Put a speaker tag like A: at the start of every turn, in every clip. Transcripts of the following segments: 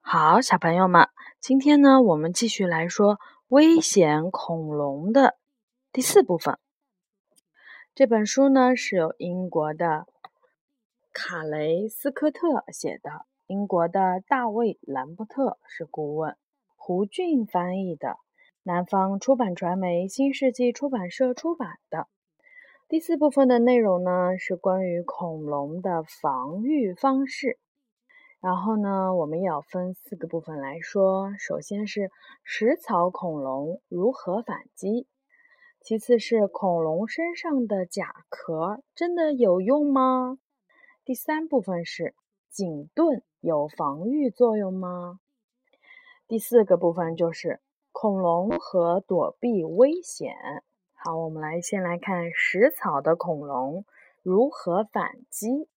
A: 好，小朋友们，今天呢，我们继续来说危险恐龙的第四部分。这本书呢是由英国的卡雷斯科特写的，英国的大卫兰伯特是顾问，胡俊翻译的，南方出版传媒新世纪出版社出版的。第四部分的内容呢是关于恐龙的防御方式。然后呢，我们要分四个部分来说。首先是食草恐龙如何反击，其次是恐龙身上的甲壳真的有用吗？第三部分是颈盾有防御作用吗？第四个部分就是恐龙和躲避危险。好，我们来先来看食草的恐龙如何反击。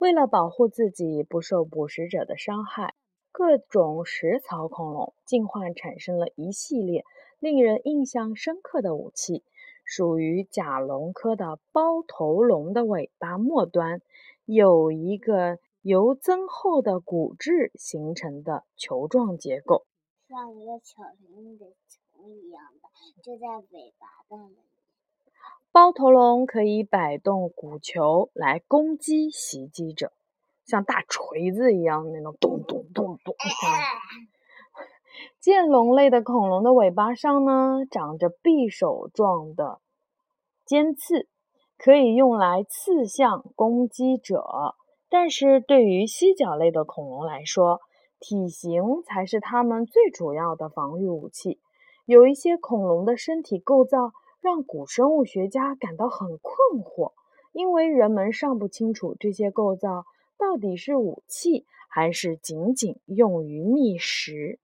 A: 为了保护自己不受捕食者的伤害，各种食草恐龙进化产生了一系列令人印象深刻的武器。属于甲龙科的包头龙的尾巴末端有一个由增厚的骨质形成的球状结构，
B: 像一个巧克的球一样的，就在尾巴的。
A: 包头龙可以摆动骨球来攻击袭击者，像大锤子一样那种咚咚咚咚。剑龙类的恐龙的尾巴上呢，长着匕首状的尖刺，可以用来刺向攻击者。但是对于犀角类的恐龙来说，体型才是它们最主要的防御武器。有一些恐龙的身体构造。让古生物学家感到很困惑，因为人们尚不清楚这些构造到底是武器还是仅仅用于觅食。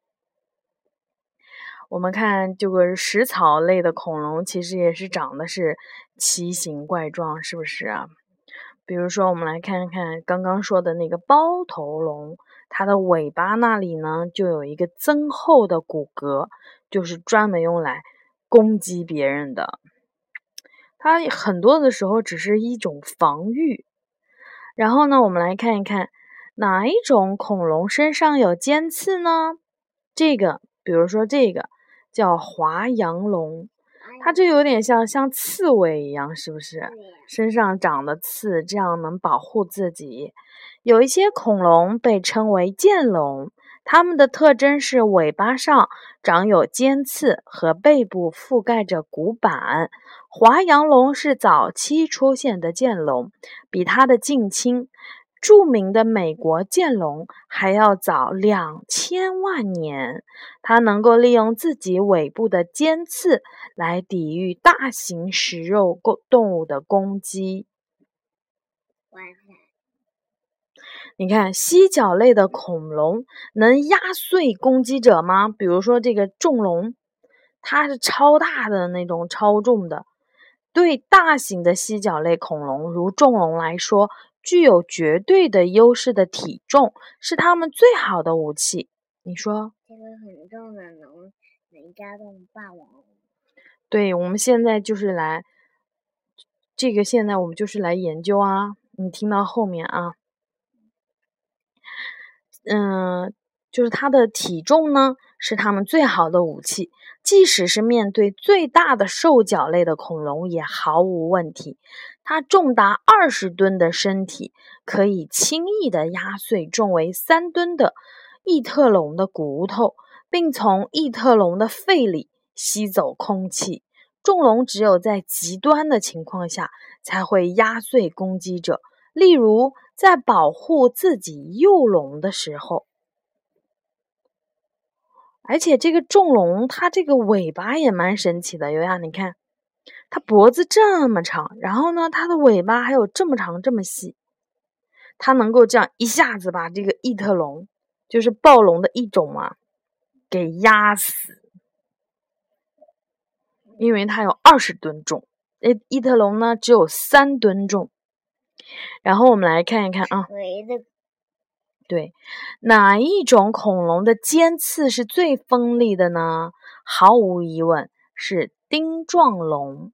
A: 我们看这个食草类的恐龙，其实也是长得是奇形怪状，是不是啊？比如说，我们来看看刚刚说的那个包头龙，它的尾巴那里呢，就有一个增厚的骨骼，就是专门用来。攻击别人的，它很多的时候只是一种防御。然后呢，我们来看一看哪一种恐龙身上有尖刺呢？这个，比如说这个叫华阳龙，它就有点像像刺猬一样，是不是？身上长的刺，这样能保护自己。有一些恐龙被称为剑龙。它们的特征是尾巴上长有尖刺和背部覆盖着骨板。华阳龙是早期出现的剑龙，比它的近亲著名的美国剑龙还要早两千万年。它能够利用自己尾部的尖刺来抵御大型食肉动物的攻击。你看，犀角类的恐龙能压碎攻击者吗？比如说这个重龙，它是超大的那种超重的，对大型的犀角类恐龙如重龙来说，具有绝对的优势的体重是它们最好的武器。你说？
B: 这个很重的，龙能压动霸王龙。
A: 对，我们现在就是来，这个现在我们就是来研究啊。你听到后面啊。嗯，就是它的体重呢，是它们最好的武器。即使是面对最大的兽脚类的恐龙，也毫无问题。它重达二十吨的身体，可以轻易地压碎重为三吨的异特龙的骨头，并从异特龙的肺里吸走空气。重龙只有在极端的情况下才会压碎攻击者。例如，在保护自己幼龙的时候，而且这个重龙它这个尾巴也蛮神奇的，有呀，你看，它脖子这么长，然后呢，它的尾巴还有这么长这么细，它能够这样一下子把这个异特龙，就是暴龙的一种嘛，给压死，因为它有二十吨重，诶，异特龙呢只有三吨重。然后我们来看一看啊，对，哪一种恐龙的尖刺是最锋利的呢？毫无疑问是钉状龙。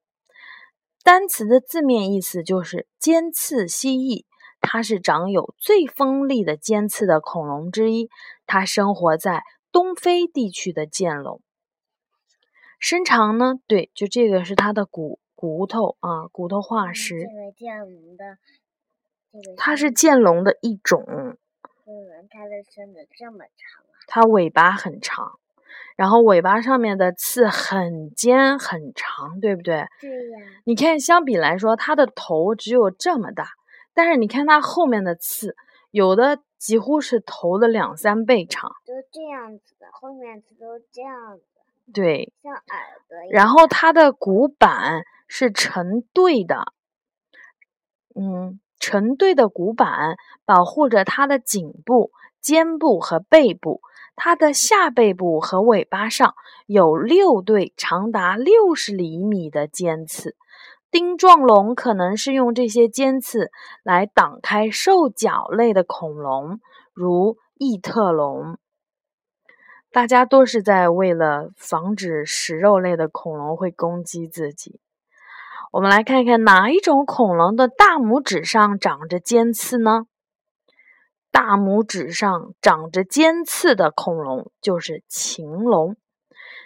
A: 单词的字面意思就是尖刺蜥蜴。它是长有最锋利的尖刺的恐龙之一。它生活在东非地区的剑龙。身长呢？对，就这个是它的骨骨头啊，骨头化石。
B: 这个剑龙的，
A: 它是剑龙的一种。
B: 嗯，它的身子这么长啊？
A: 它尾巴很长，然后尾巴上面的刺很尖很长，对不对？
B: 对呀。
A: 你看，相比来说，它的头只有这么大，但是你看它后面的刺，有的几乎是头的两三倍长。
B: 都这样子的，后面刺都这样子。
A: 对。
B: 像耳朵一样。
A: 然后它的骨板是成对的，嗯。成对的骨板保护着它的颈部、肩部和背部。它的下背部和尾巴上有六对长达六十厘米的尖刺。钉状龙可能是用这些尖刺来挡开兽脚类的恐龙，如异特龙。大家都是在为了防止食肉类的恐龙会攻击自己。我们来看看哪一种恐龙的大拇指上长着尖刺呢？大拇指上长着尖刺的恐龙就是禽龙。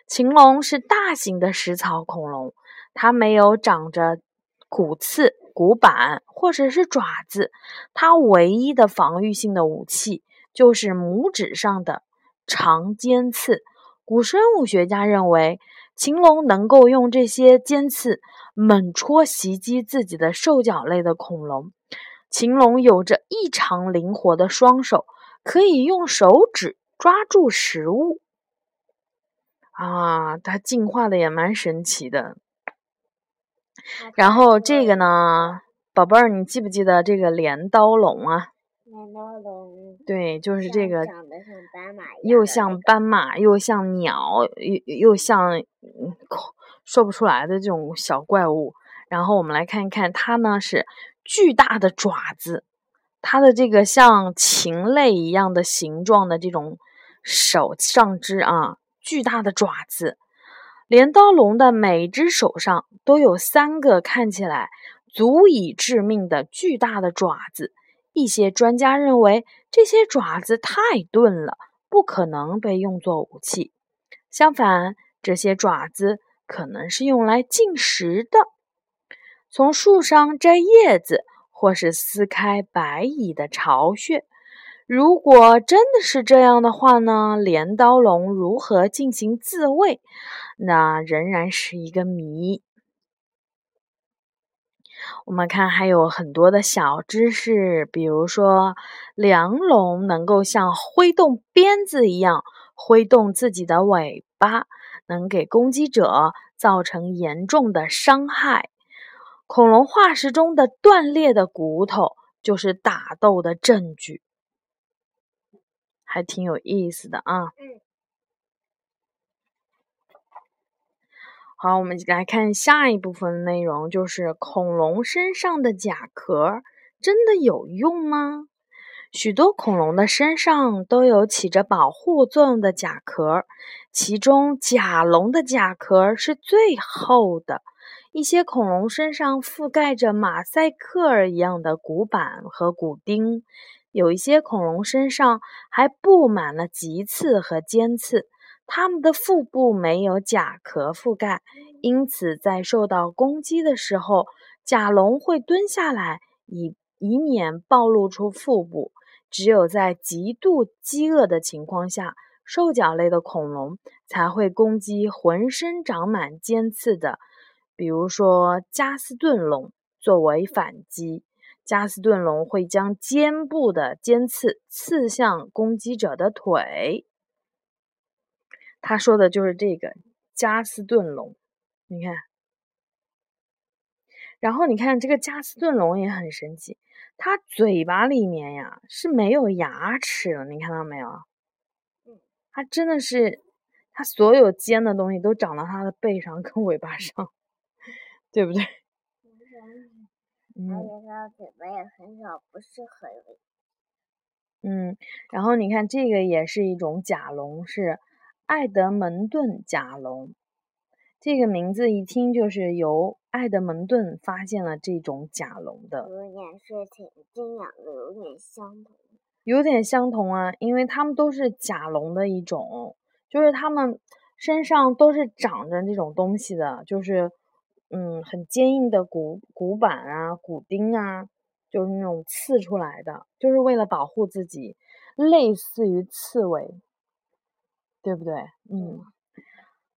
A: 禽龙是大型的食草恐龙，它没有长着骨刺、骨板或者是爪子，它唯一的防御性的武器就是拇指上的长尖刺。古生物学家认为。禽龙能够用这些尖刺猛戳袭击自己的兽脚类的恐龙。禽龙有着异常灵活的双手，可以用手指抓住食物。啊，它进化的也蛮神奇的。然后这个呢，宝贝儿，你记不记得这个镰刀龙啊？
B: 镰刀龙。
A: 对，就是这个。
B: 长得像斑马
A: 又像斑马，又像鸟，又又像。说不出来的这种小怪物，然后我们来看一看，它呢是巨大的爪子，它的这个像禽类一样的形状的这种手上肢啊，巨大的爪子。镰刀龙的每只手上都有三个看起来足以致命的巨大的爪子。一些专家认为，这些爪子太钝了，不可能被用作武器。相反，这些爪子可能是用来进食的，从树上摘叶子，或是撕开白蚁的巢穴。如果真的是这样的话呢？镰刀龙如何进行自卫，那仍然是一个谜。我们看还有很多的小知识，比如说，梁龙能够像挥动鞭子一样挥动自己的尾巴。能给攻击者造成严重的伤害。恐龙化石中的断裂的骨头就是打斗的证据，还挺有意思的啊。好，我们来看下一部分内容，就是恐龙身上的甲壳真的有用吗？许多恐龙的身上都有起着保护作用的甲壳，其中甲龙的甲壳是最厚的。一些恐龙身上覆盖着马赛克一样的骨板和骨钉，有一些恐龙身上还布满了棘刺和尖刺。它们的腹部没有甲壳覆盖，因此在受到攻击的时候，甲龙会蹲下来，以以免暴露出腹部。只有在极度饥饿的情况下，兽脚类的恐龙才会攻击浑身长满尖刺的，比如说加斯顿龙作为反击。加斯顿龙会将肩部的尖刺刺向攻击者的腿。他说的就是这个加斯顿龙，你看。然后你看这个加斯顿龙也很神奇。它嘴巴里面呀是没有牙齿的，你看到没有？嗯，它真的是，它所有尖的东西都长到它的背上跟尾巴上，对不对？
B: 嗯。而且它嘴巴也很小，不是很。
A: 嗯，然后你看这个也是一种甲龙，是爱德蒙顿甲龙。这个名字一听就是由爱德蒙顿发现了这种甲龙的。
B: 有点是挺这两个有点相同。
A: 有点相同啊，因为它们都是甲龙的一种，就是它们身上都是长着这种东西的，就是嗯很坚硬的骨骨板啊、骨钉啊，就是那种刺出来的，就是为了保护自己，类似于刺猬，对不对？嗯，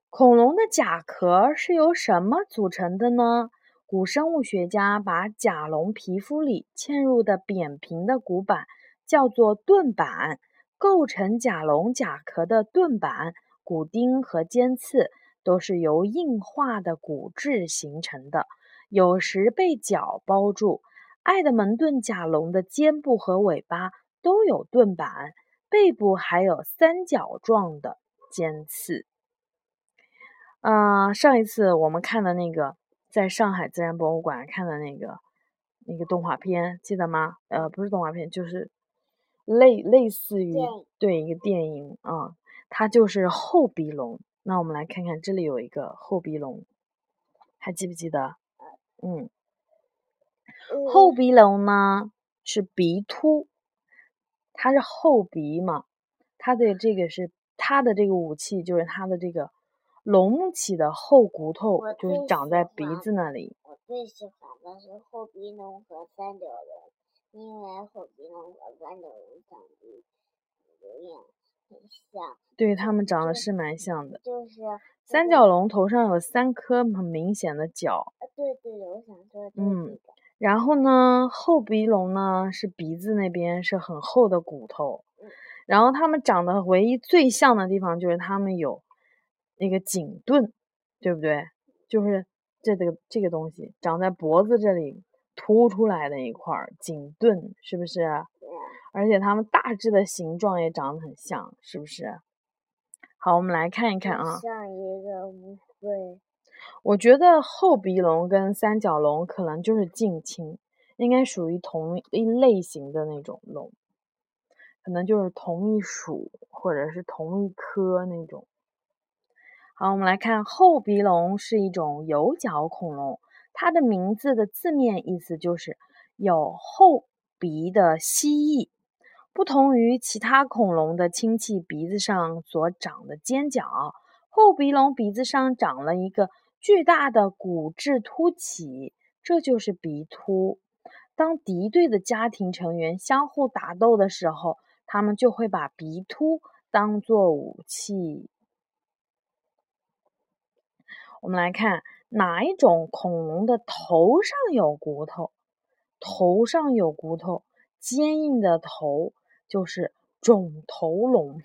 A: 恐龙的甲壳是由什么组成的呢？古生物学家把甲龙皮肤里嵌入的扁平的骨板。叫做盾板，构成甲龙甲壳的盾板、骨钉和尖刺都是由硬化的骨质形成的，有时被角包住。爱德蒙顿甲龙的肩部和尾巴都有盾板，背部还有三角状的尖刺。啊，上一次我们看的那个，在上海自然博物馆看的那个那个动画片，记得吗？呃，不是动画片，就是。类类似于对一个电影啊，它就是后鼻龙。那我们来看看，这里有一个后鼻龙，还记不记得？嗯，后鼻龙呢是鼻突，它是后鼻嘛，它的这个是它的这个武器，就是它的这个隆起的后骨头，就是长在鼻子那里。
B: 我最喜欢的是后鼻龙和三角龙。因为后鼻龙和三角龙长得有点很像，
A: 对，它们长得是蛮像的。
B: 就是
A: 三角龙头上有三颗很明显的角。
B: 对对，我想说
A: 嗯，然后呢，后鼻龙呢是鼻子那边是很厚的骨头，然后它们长得唯一最像的地方就是它们有那个颈盾，对不对？就是这个这个东西长在脖子这里。凸出来的一块颈盾是不是？而且它们大致的形状也长得很像，是不是？好，我们来看一看啊。
B: 像一个乌龟。
A: 我觉得后鼻龙跟三角龙可能就是近亲，应该属于同一类型的那种龙，可能就是同一属或者是同一科那种。好，我们来看后鼻龙是一种有角恐龙。它的名字的字面意思就是有后鼻的蜥蜴，不同于其他恐龙的亲戚鼻子上所长的尖角，后鼻龙鼻子上长了一个巨大的骨质突起，这就是鼻突。当敌对的家庭成员相互打斗的时候，他们就会把鼻突当做武器。我们来看。哪一种恐龙的头上有骨头？头上有骨头，坚硬的头就是肿头龙。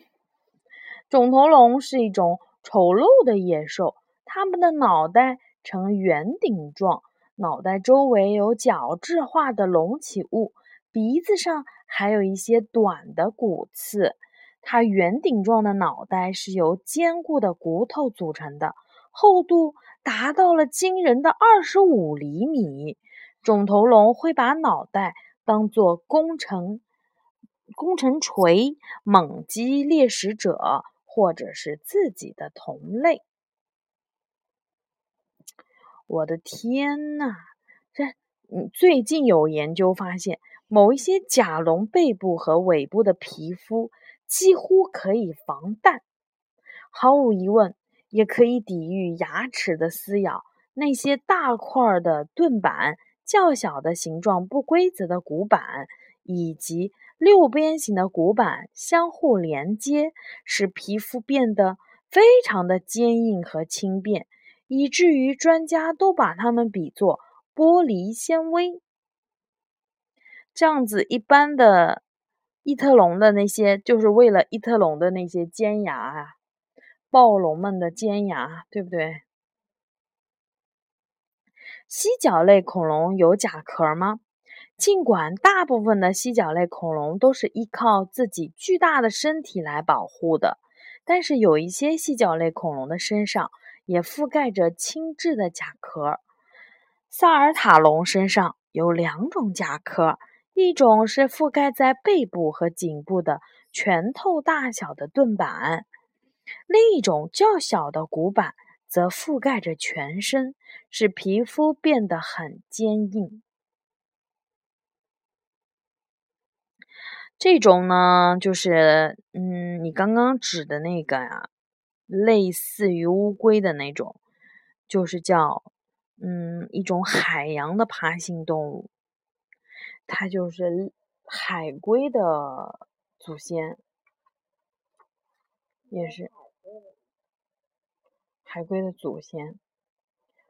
A: 肿头龙是一种丑陋的野兽，它们的脑袋呈圆顶状，脑袋周围有角质化的隆起物，鼻子上还有一些短的骨刺。它圆顶状的脑袋是由坚固的骨头组成的。厚度达到了惊人的二十五厘米。肿头龙会把脑袋当作攻城攻城锤，猛击猎食者或者是自己的同类。我的天呐！这嗯，最近有研究发现，某一些甲龙背部和尾部的皮肤几乎可以防弹。毫无疑问。也可以抵御牙齿的撕咬。那些大块的盾板、较小的形状不规则的骨板以及六边形的骨板相互连接，使皮肤变得非常的坚硬和轻便，以至于专家都把它们比作玻璃纤维。这样子，一般的异特龙的那些，就是为了异特龙的那些尖牙啊。暴龙们的尖牙，对不对？犀角类恐龙有甲壳吗？尽管大部分的犀角类恐龙都是依靠自己巨大的身体来保护的，但是有一些犀角类恐龙的身上也覆盖着轻质的甲壳。萨尔塔龙身上有两种甲壳，一种是覆盖在背部和颈部的拳头大小的盾板。另一种较小的骨板则覆盖着全身，使皮肤变得很坚硬。这种呢，就是嗯，你刚刚指的那个呀，类似于乌龟的那种，就是叫嗯一种海洋的爬行动物，它就是海龟的祖先，也是海龟的祖先。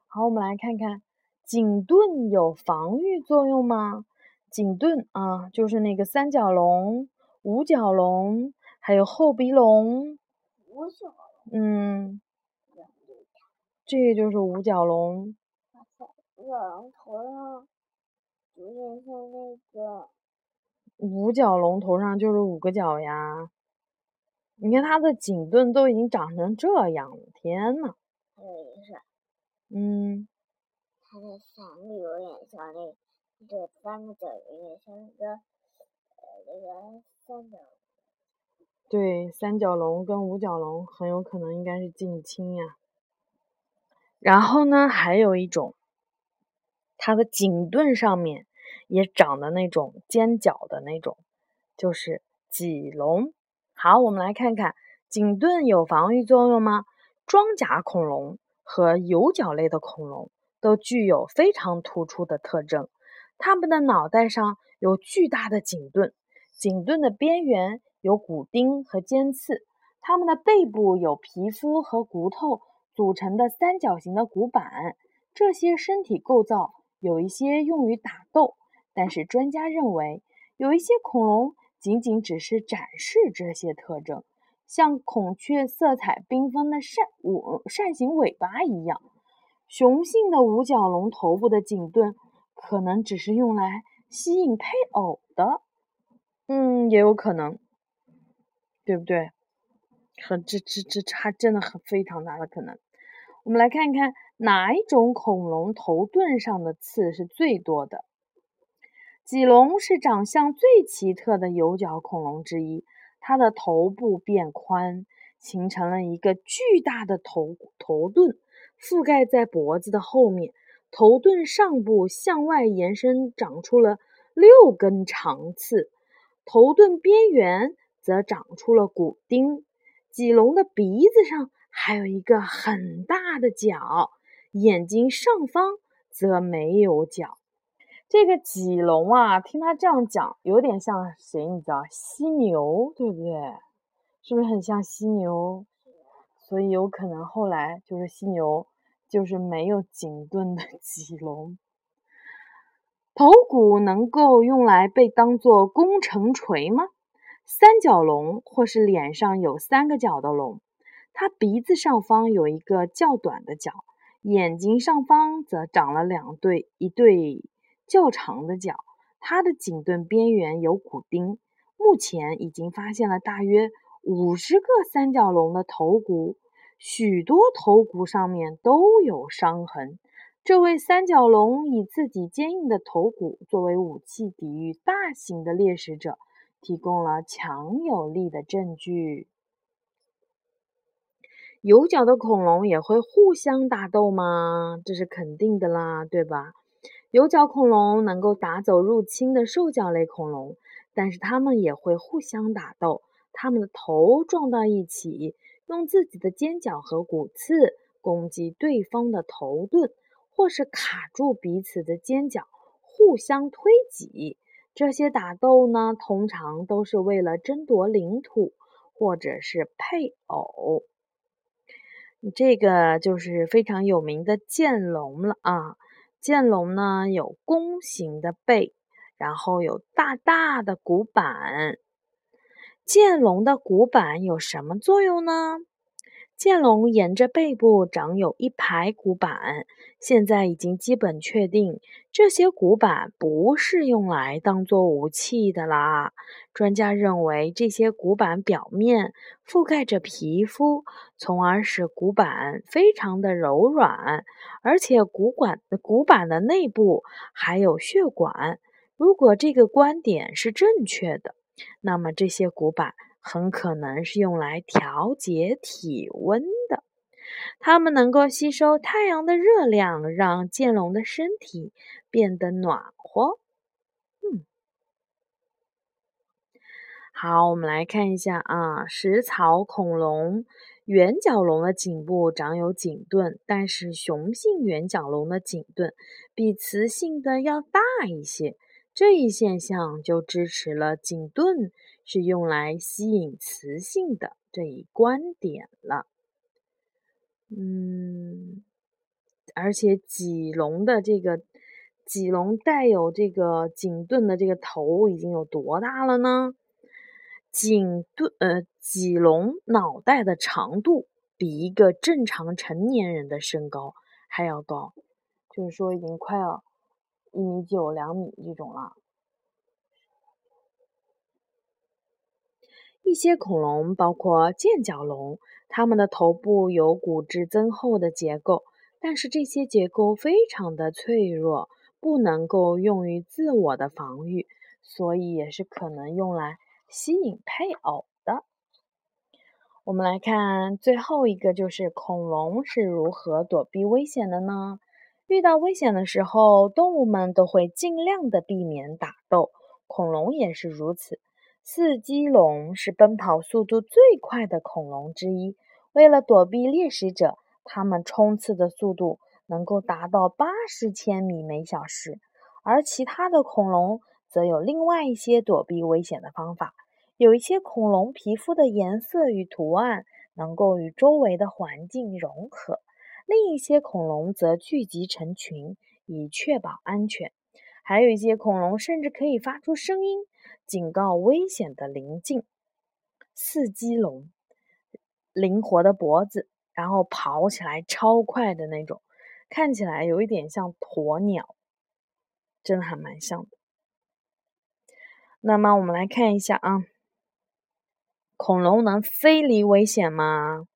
A: 好，我们来看看颈盾有防御作用吗？颈盾啊，就是那个三角龙、五角龙，还有后鼻龙。
B: 五角
A: 嗯，这个就是五角龙。
B: 五角龙头上有点像那个。
A: 五角龙头上就是五个角呀。你看它的颈盾都已经长成这样了，天呐。
B: 还有一个是。
A: 嗯。
B: 它的伞有点像那。这三个角有点像那个呃那个三角。
A: 对，三角龙跟五角龙很有可能应该是近亲呀。然后呢，还有一种，它的颈盾上面也长的那种尖角的那种，就是脊龙。好，我们来看看颈盾有防御作用吗？装甲恐龙和有角类的恐龙都具有非常突出的特征。它们的脑袋上有巨大的颈盾，颈盾的边缘有骨钉和尖刺。它们的背部有皮肤和骨头组成的三角形的骨板。这些身体构造有一些用于打斗，但是专家认为，有一些恐龙仅仅只是展示这些特征，像孔雀色彩缤纷的扇舞扇形尾巴一样。雄性的五角龙头部的颈盾。可能只是用来吸引配偶的，嗯，也有可能，对不对？很这这这差真的很非常大的可能。我们来看一看哪一种恐龙头盾上的刺是最多的。脊龙是长相最奇特的有角恐龙之一，它的头部变宽，形成了一个巨大的头头盾，覆盖在脖子的后面。头盾上部向外延伸，长出了六根长刺；头盾边缘则长出了骨钉。脊龙的鼻子上还有一个很大的角，眼睛上方则没有角。这个脊龙啊，听他这样讲，有点像谁？你知道犀牛，对不对？是不是很像犀牛？所以有可能后来就是犀牛。就是没有颈盾的脊龙，头骨能够用来被当做工程锤吗？三角龙或是脸上有三个角的龙，它鼻子上方有一个较短的角，眼睛上方则长了两对一对较长的角。它的颈盾边缘有骨钉。目前已经发现了大约五十个三角龙的头骨。许多头骨上面都有伤痕。这位三角龙以自己坚硬的头骨作为武器，抵御大型的猎食者，提供了强有力的证据。有角的恐龙也会互相打斗吗？这是肯定的啦，对吧？有角恐龙能够打走入侵的兽脚类恐龙，但是它们也会互相打斗，它们的头撞到一起。用自己的尖角和骨刺攻击对方的头盾，或是卡住彼此的尖角，互相推挤。这些打斗呢，通常都是为了争夺领土或者是配偶。这个就是非常有名的剑龙了啊！剑龙呢有弓形的背，然后有大大的骨板。剑龙的骨板有什么作用呢？剑龙沿着背部长有一排骨板，现在已经基本确定，这些骨板不是用来当做武器的啦。专家认为，这些骨板表面覆盖着皮肤，从而使骨板非常的柔软，而且骨管骨板的内部还有血管。如果这个观点是正确的，那么这些骨板很可能是用来调节体温的。它们能够吸收太阳的热量，让剑龙的身体变得暖和。嗯，好，我们来看一下啊，食草恐龙。圆角龙的颈部长有颈盾，但是雄性圆角龙的颈盾比雌性的要大一些。这一现象就支持了颈盾是用来吸引雌性的这一观点了。嗯，而且脊龙的这个脊龙带有这个颈盾的这个头已经有多大了呢？颈盾呃，脊龙脑袋的长度比一个正常成年人的身高还要高，就是说已经快要一米九、两米这种了。一些恐龙，包括剑角龙，它们的头部有骨质增厚的结构，但是这些结构非常的脆弱，不能够用于自我的防御，所以也是可能用来。吸引配偶的，我们来看最后一个，就是恐龙是如何躲避危险的呢？遇到危险的时候，动物们都会尽量的避免打斗，恐龙也是如此。四脊龙是奔跑速度最快的恐龙之一，为了躲避猎食者，它们冲刺的速度能够达到八十千米每小时，而其他的恐龙则有另外一些躲避危险的方法。有一些恐龙皮肤的颜色与图案能够与周围的环境融合，另一些恐龙则聚集成群以确保安全。还有一些恐龙甚至可以发出声音，警告危险的临近。四脊龙，灵活的脖子，然后跑起来超快的那种，看起来有一点像鸵鸟，真的还蛮像的。那么我们来看一下啊。恐龙能飞离危险吗？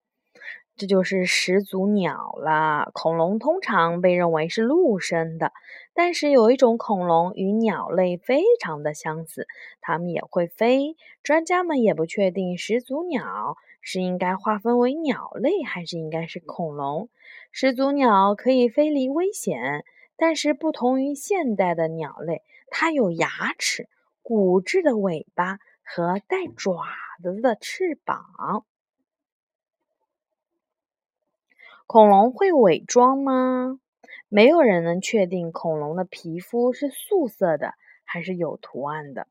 A: 这就是始祖鸟了。恐龙通常被认为是陆生的，但是有一种恐龙与鸟类非常的相似，它们也会飞。专家们也不确定始祖鸟是应该划分为鸟类，还是应该是恐龙。始祖鸟可以飞离危险，但是不同于现代的鸟类，它有牙齿、骨质的尾巴和带爪。子的翅膀，恐龙会伪装吗？没有人能确定恐龙的皮肤是素色的还是有图案的。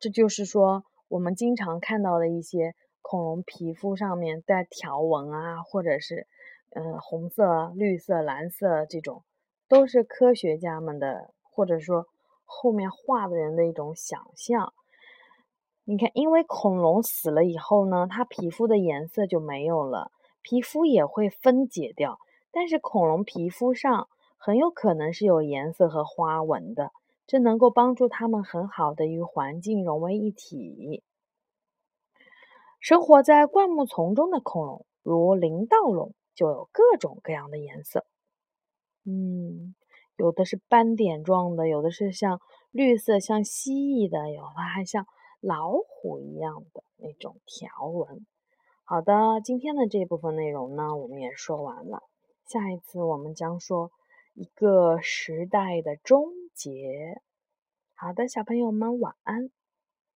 A: 这就是说，我们经常看到的一些恐龙皮肤上面带条纹啊，或者是嗯红色、绿色、蓝色这种，都是科学家们的，或者说后面画的人的一种想象。你看，因为恐龙死了以后呢，它皮肤的颜色就没有了，皮肤也会分解掉。但是恐龙皮肤上很有可能是有颜色和花纹的，这能够帮助它们很好的与环境融为一体。生活在灌木丛中的恐龙，如林盗龙，就有各种各样的颜色。嗯，有的是斑点状的，有的是像绿色像蜥蜴的，有的还像。老虎一样的那种条纹。好的，今天的这部分内容呢，我们也说完了。下一次我们将说一个时代的终结。好的，小朋友们晚安。